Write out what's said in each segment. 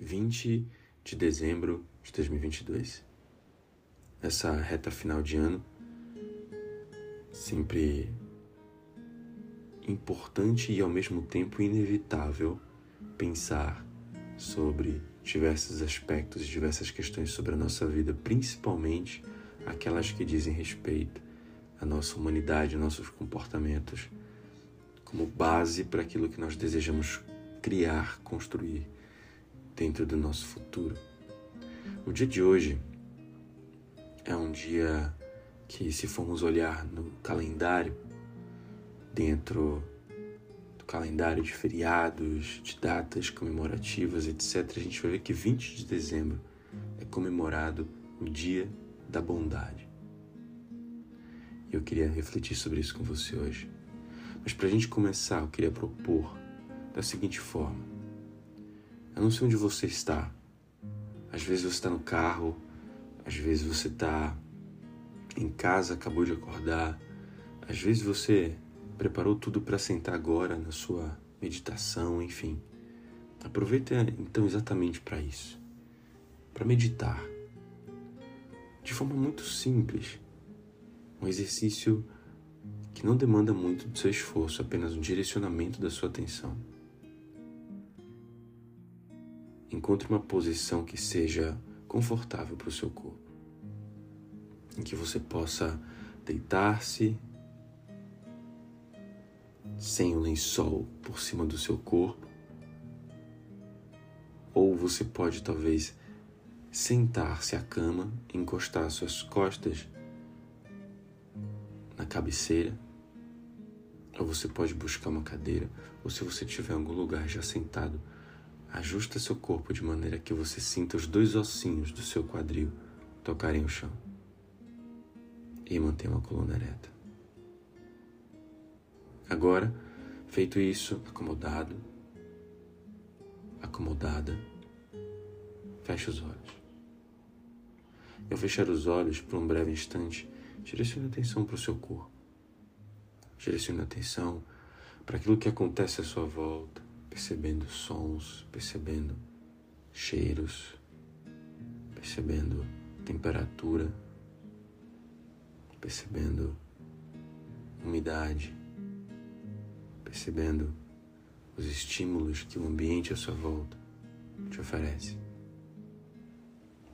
20 de dezembro de 2022. Nessa reta final de ano, sempre importante e ao mesmo tempo inevitável pensar sobre diversos aspectos e diversas questões sobre a nossa vida, principalmente aquelas que dizem respeito à nossa humanidade, nossos comportamentos, como base para aquilo que nós desejamos criar, construir dentro do nosso futuro. O dia de hoje é um dia que, se formos olhar no calendário, dentro do calendário de feriados, de datas comemorativas, etc., a gente vai ver que 20 de dezembro é comemorado o Dia da Bondade. E eu queria refletir sobre isso com você hoje. Mas para a gente começar, eu queria propor da seguinte forma: eu não sei onde você está. Às vezes você está no carro, às vezes você está em casa, acabou de acordar, às vezes você preparou tudo para sentar agora na sua meditação, enfim. Aproveita então exatamente para isso, para meditar, de forma muito simples, um exercício que não demanda muito do seu esforço, apenas um direcionamento da sua atenção. Encontre uma posição que seja confortável para o seu corpo, em que você possa deitar-se sem o lençol por cima do seu corpo, ou você pode talvez sentar-se à cama, encostar suas costas na cabeceira, ou você pode buscar uma cadeira, ou se você tiver algum lugar já sentado, ajusta seu corpo de maneira que você sinta os dois ossinhos do seu quadril tocarem o chão. E mantenha uma coluna ereta. Agora, feito isso, acomodado, acomodada, feche os olhos. E ao fechar os olhos por um breve instante, direcione a atenção para o seu corpo. Direcione a atenção para aquilo que acontece à sua volta, percebendo sons, percebendo cheiros, percebendo temperatura, percebendo umidade, percebendo os estímulos que o ambiente à sua volta te oferece,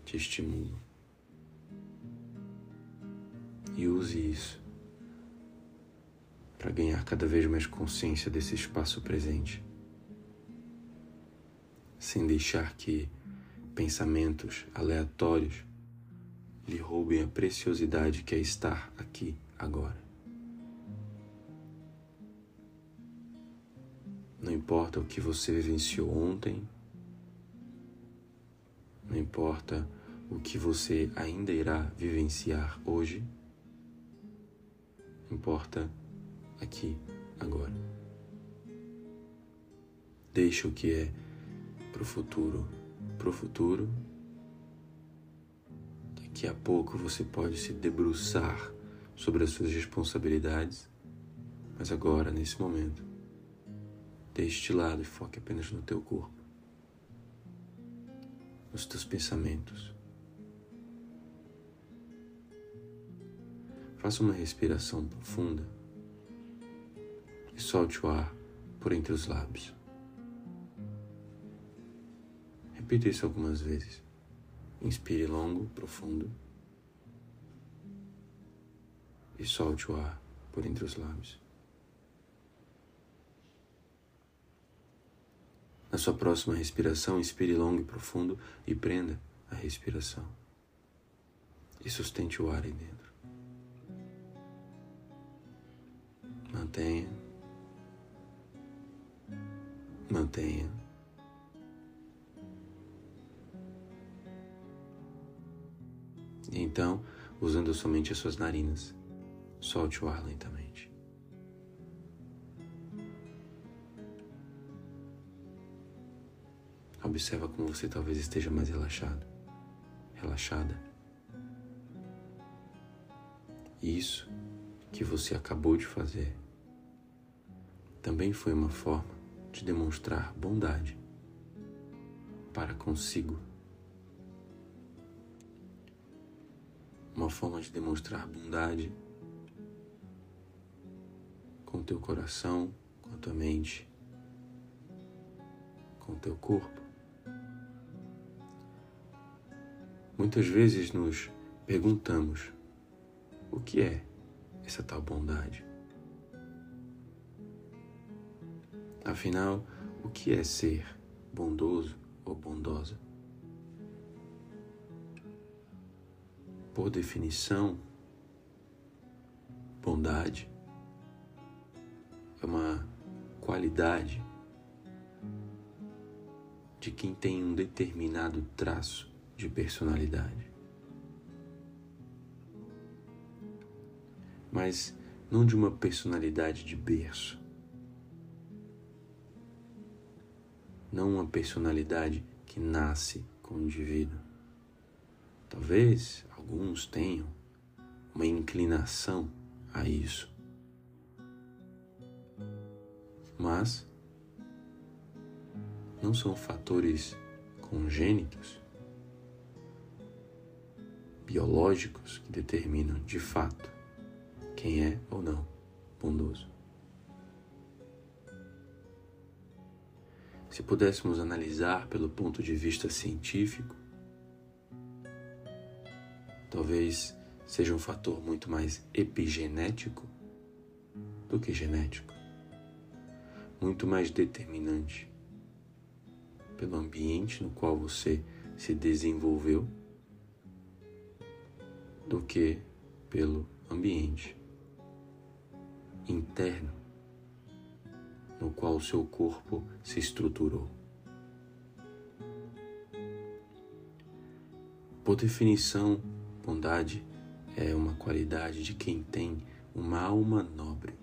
te estimula. E use isso para ganhar cada vez mais consciência desse espaço presente, sem deixar que pensamentos aleatórios lhe roubem a preciosidade que é estar aqui agora. Não importa o que você vivenciou ontem, não importa o que você ainda irá vivenciar hoje, importa aqui, agora. Deixa o que é pro futuro, pro futuro. Daqui a pouco você pode se debruçar sobre as suas responsabilidades, mas agora, nesse momento, Deixe de lado e foque apenas no teu corpo, nos teus pensamentos. Faça uma respiração profunda e solte o ar por entre os lábios. Repita isso algumas vezes. Inspire longo, profundo. E solte o ar por entre os lábios. Na sua próxima respiração, inspire longo e profundo e prenda a respiração. E sustente o ar aí dentro. Mantenha. Mantenha. Então, usando somente as suas narinas, solte o ar lentamente. Observa como você talvez esteja mais relaxado, relaxada. Isso que você acabou de fazer também foi uma forma de demonstrar bondade, para consigo. Uma forma de demonstrar bondade com teu coração, com a tua mente, com o teu corpo. Muitas vezes nos perguntamos o que é essa tal bondade. Afinal, o que é ser bondoso ou bondosa? Por definição, bondade é uma qualidade de quem tem um determinado traço de personalidade. Mas não de uma personalidade de berço. Não uma personalidade que nasce com o indivíduo. Talvez alguns tenham uma inclinação a isso. Mas não são fatores congênitos, biológicos que determinam de fato quem é ou não bondoso. Se pudéssemos analisar pelo ponto de vista científico, talvez seja um fator muito mais epigenético do que genético, muito mais determinante pelo ambiente no qual você se desenvolveu do que pelo ambiente interno no qual o seu corpo se estruturou. Por definição, bondade é uma qualidade de quem tem uma alma nobre.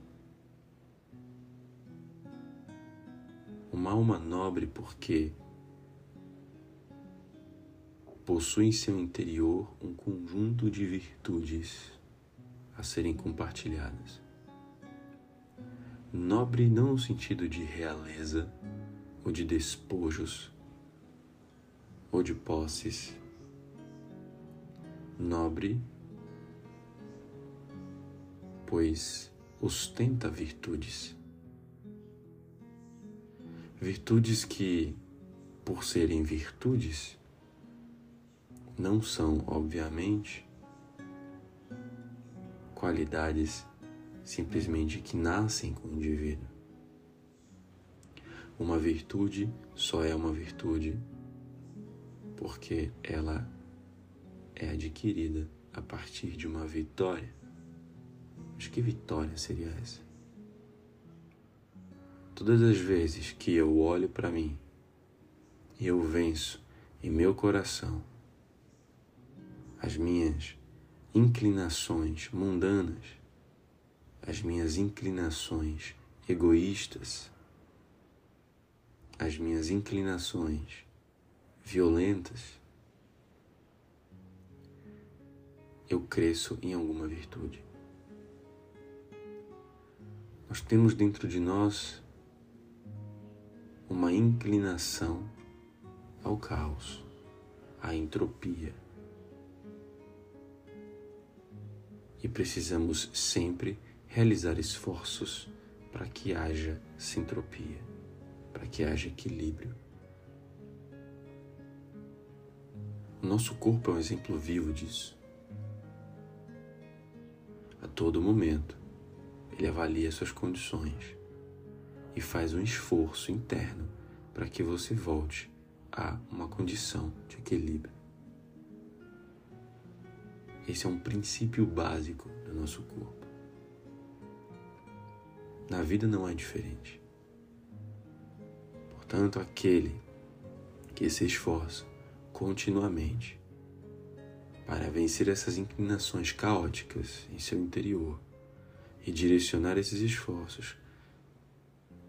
Uma alma nobre porque possui em seu interior um conjunto de virtudes a serem compartilhadas. Nobre não no sentido de realeza ou de despojos ou de posses. Nobre, pois ostenta virtudes. Virtudes que, por serem virtudes, não são, obviamente, qualidades simplesmente que nascem com o indivíduo. Uma virtude só é uma virtude porque ela é adquirida a partir de uma vitória. Mas que vitória seria essa? Todas as vezes que eu olho para mim e eu venço em meu coração as minhas inclinações mundanas, as minhas inclinações egoístas, as minhas inclinações violentas, eu cresço em alguma virtude. Nós temos dentro de nós uma inclinação ao caos, à entropia. E precisamos sempre realizar esforços para que haja sintropia, para que haja equilíbrio. O nosso corpo é um exemplo vivo disso. A todo momento, ele avalia suas condições e faz um esforço interno para que você volte a uma condição de equilíbrio. Esse é um princípio básico do nosso corpo. Na vida não é diferente. Portanto, aquele que se esforça continuamente para vencer essas inclinações caóticas em seu interior e direcionar esses esforços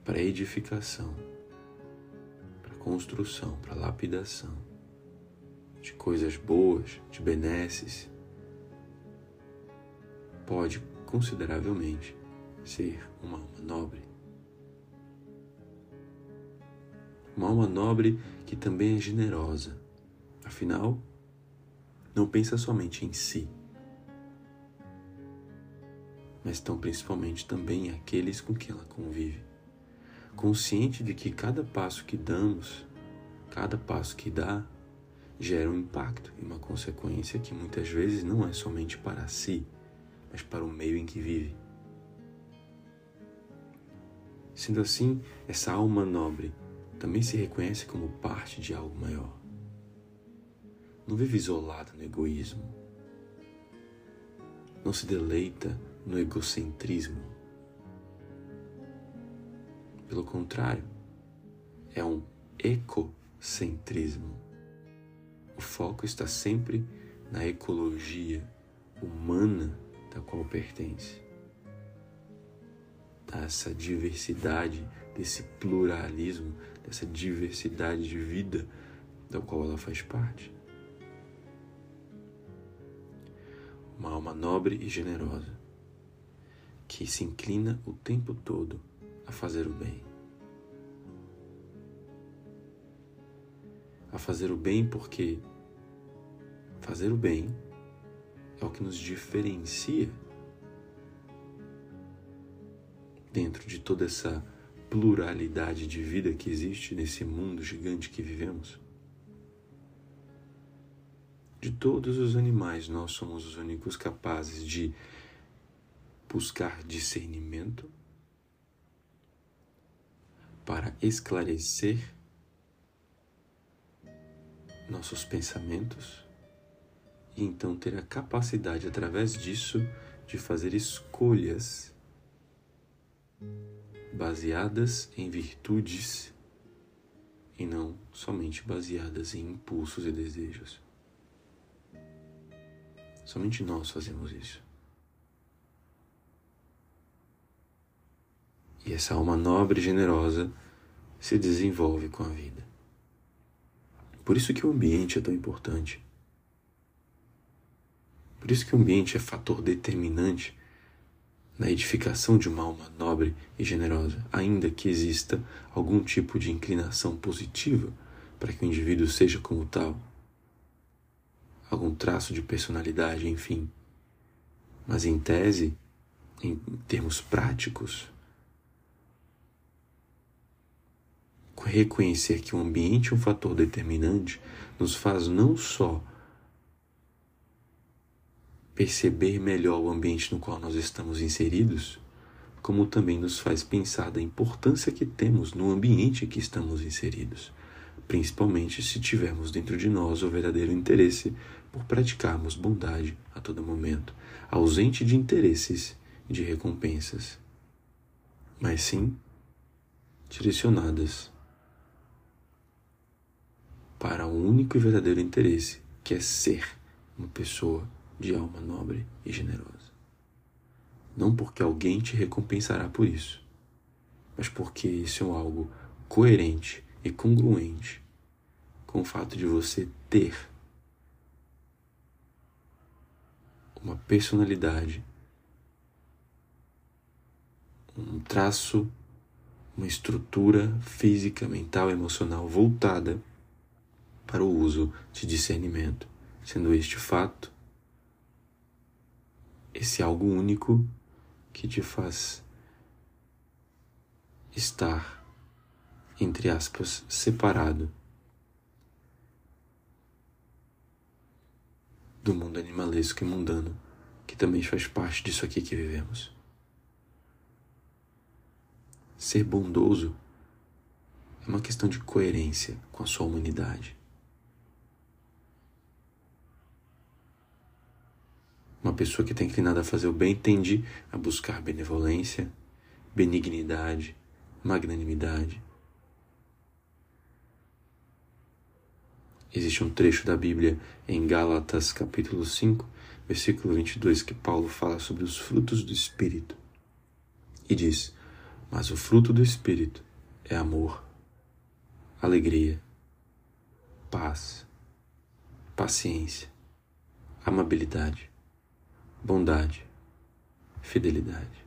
para edificação, para construção, para lapidação de coisas boas, de benesses, pode consideravelmente ser uma alma nobre. Uma alma nobre que também é generosa. Afinal, não pensa somente em si, mas tão principalmente também aqueles com quem ela convive. Consciente de que cada passo que damos, cada passo que dá, gera um impacto e uma consequência que muitas vezes não é somente para si, mas para o meio em que vive. Sendo assim, essa alma nobre também se reconhece como parte de algo maior. Não vive isolada no egoísmo. Não se deleita no egocentrismo. Pelo contrário, é um ecocentrismo. O foco está sempre na ecologia humana da qual pertence. Dessa diversidade, desse pluralismo, dessa diversidade de vida da qual ela faz parte. Uma alma nobre e generosa que se inclina o tempo todo a fazer o bem. A fazer o bem porque fazer o bem é o que nos diferencia dentro de toda essa pluralidade de vida que existe nesse mundo gigante que vivemos. De todos os animais, nós somos os únicos capazes de buscar discernimento para esclarecer nossos pensamentos e então ter a capacidade, através disso, de fazer escolhas baseadas em virtudes e não somente baseadas em impulsos e desejos. Somente nós fazemos isso. E essa alma nobre e generosa se desenvolve com a vida. Por isso que o ambiente é tão importante. Por isso que o ambiente é fator determinante na edificação de uma alma nobre e generosa, ainda que exista algum tipo de inclinação positiva para que o indivíduo seja como tal, algum traço de personalidade, enfim. Mas em tese, em termos práticos, reconhecer que o ambiente é um fator determinante nos faz não só perceber melhor o ambiente no qual nós estamos inseridos, como também nos faz pensar da importância que temos no ambiente em que estamos inseridos, principalmente se tivermos dentro de nós o verdadeiro interesse por praticarmos bondade a todo momento, ausente de interesses e de recompensas, mas sim direcionadas para o único e verdadeiro interesse, que é ser uma pessoa de alma nobre e generosa. Não porque alguém te recompensará por isso, mas porque isso é algo coerente e congruente com o fato de você ter uma personalidade, um traço, uma estrutura física, mental, emocional voltada para o uso de discernimento, sendo este fato esse algo único que te faz estar, entre aspas, separado do mundo animalesco e mundano que também faz parte disso aqui que vivemos. Ser bondoso é uma questão de coerência com a sua humanidade. Uma pessoa que está inclinada a fazer o bem tende a buscar benevolência, benignidade, magnanimidade. Existe um trecho da Bíblia em Gálatas, capítulo 5, versículo 22, que Paulo fala sobre os frutos do Espírito. E diz: Mas o fruto do Espírito é amor, alegria, paz, paciência, amabilidade, bondade, fidelidade.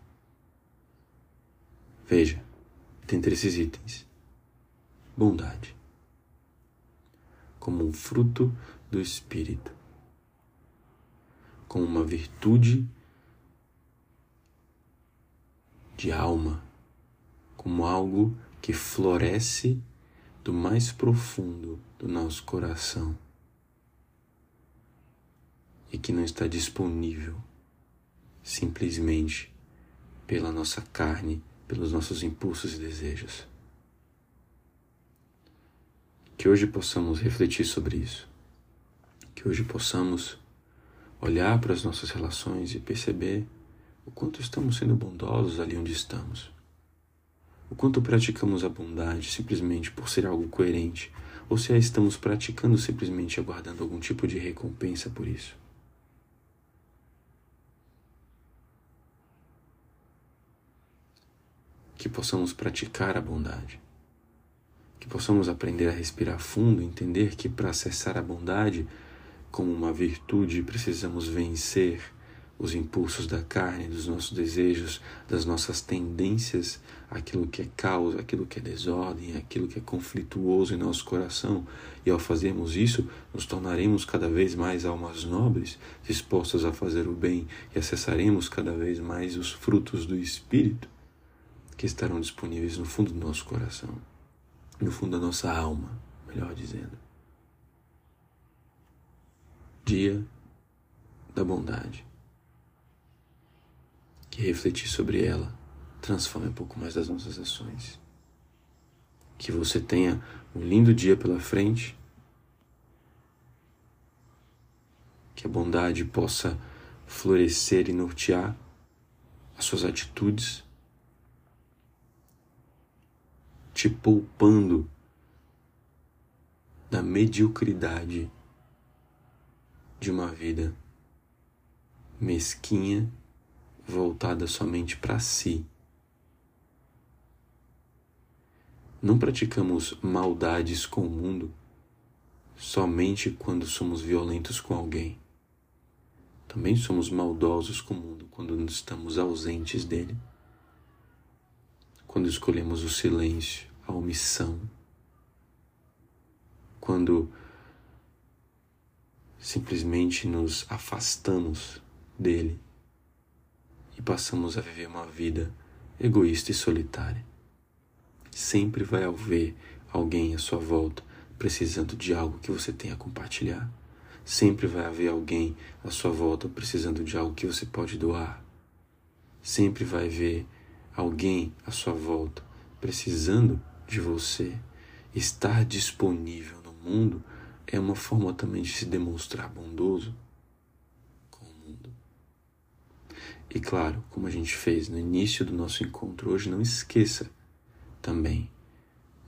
Veja, dentre esses itens, bondade. Como um fruto do Espírito, como uma virtude de alma, como algo que floresce do mais profundo do nosso coração e que não está disponível simplesmente pela nossa carne, pelos nossos impulsos e desejos. Que hoje possamos refletir sobre isso. Que hoje possamos olhar para as nossas relações e perceber o quanto estamos sendo bondosos ali onde estamos. O quanto praticamos a bondade simplesmente por ser algo coerente, ou se a estamos praticando simplesmente aguardando algum tipo de recompensa por isso. Que possamos praticar a bondade que possamos aprender a respirar fundo, entender que para acessar a bondade como uma virtude precisamos vencer os impulsos da carne, dos nossos desejos, das nossas tendências, aquilo que é caos, aquilo que é desordem, aquilo que é conflituoso em nosso coração. E ao fazermos isso, nos tornaremos cada vez mais almas nobres, dispostas a fazer o bem e acessaremos cada vez mais os frutos do Espírito que estarão disponíveis no fundo do nosso coração no fundo da nossa alma, melhor dizendo. Dia da bondade. Que refletir sobre ela transforme um pouco mais das nossas ações. Que você tenha um lindo dia pela frente. Que a bondade possa florescer e nortear as suas atitudes te poupando da mediocridade de uma vida mesquinha, voltada somente para si. Não praticamos maldades com o mundo somente quando somos violentos com alguém. Também somos maldosos com o mundo quando estamos ausentes dele quando escolhemos o silêncio, a omissão, quando simplesmente nos afastamos dele e passamos a viver uma vida egoísta e solitária. Sempre vai haver alguém à sua volta precisando de algo que você tenha a compartilhar. Sempre vai haver alguém à sua volta precisando de algo que você pode doar. Sempre vai haver alguém à sua volta precisando de você, estar disponível no mundo é uma forma também de se demonstrar bondoso com o mundo. E claro, como a gente fez no início do nosso encontro hoje, não esqueça também,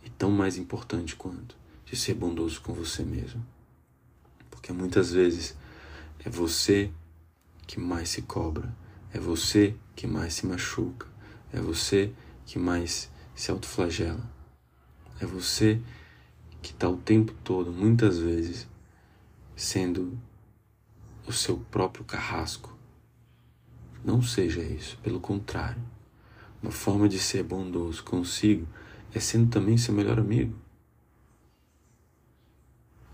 e tão mais importante quanto, de ser bondoso com você mesmo. Porque muitas vezes é você que mais se cobra, é você que mais se machuca, é você que mais se autoflagela. É você que está o tempo todo, muitas vezes, sendo o seu próprio carrasco. Não seja isso, pelo contrário. Uma forma de ser bondoso consigo é sendo também seu melhor amigo.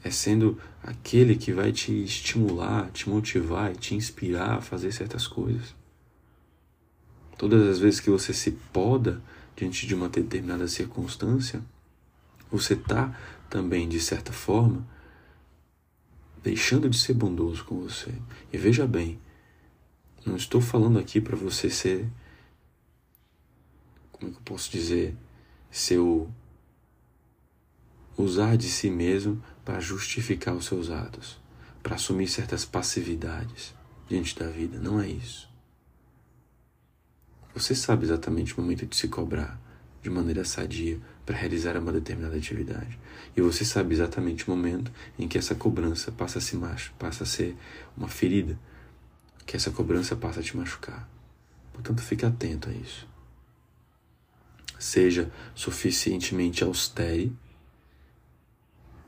É sendo aquele que vai te estimular, te motivar e te inspirar a fazer certas coisas. Todas as vezes que você se poda diante de uma determinada circunstância, você está também, de certa forma, deixando de ser bondoso com você. E veja bem, não estou falando aqui para você ser. Como é que eu posso dizer? Seu. Usar de si mesmo para justificar os seus atos, para assumir certas passividades diante da vida. Não é isso. Você sabe exatamente o momento de se cobrar de maneira sadia para realizar uma determinada atividade. E você sabe exatamente o momento em que essa cobrança passa a, se macho, passa a ser uma ferida, que essa cobrança passa a te machucar. Portanto, fique atento a isso. Seja suficientemente austere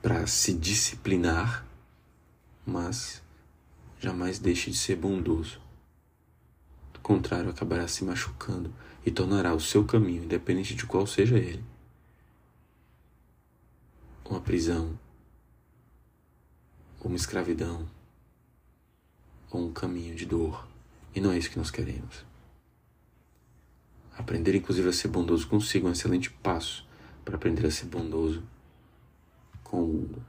para se disciplinar, mas jamais deixe de ser bondoso contrário acabará se machucando e tornará o seu caminho, independente de qual seja ele, uma prisão uma escravidão, ou um caminho de dor. E não é isso que nós queremos. Aprender, inclusive, a ser bondoso consigo é um excelente passo para aprender a ser bondoso com o mundo.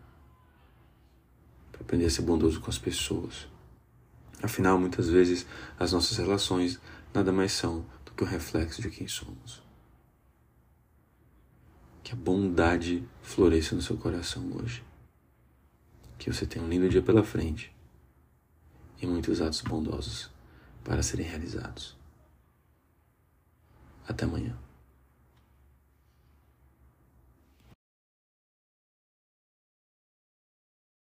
Para aprender a ser bondoso com as pessoas. Afinal, muitas vezes, as nossas relações nada mais são do que o um reflexo de quem somos. Que a bondade floresça no seu coração hoje. Que você tenha um lindo dia pela frente e muitos atos bondosos para serem realizados. Até amanhã.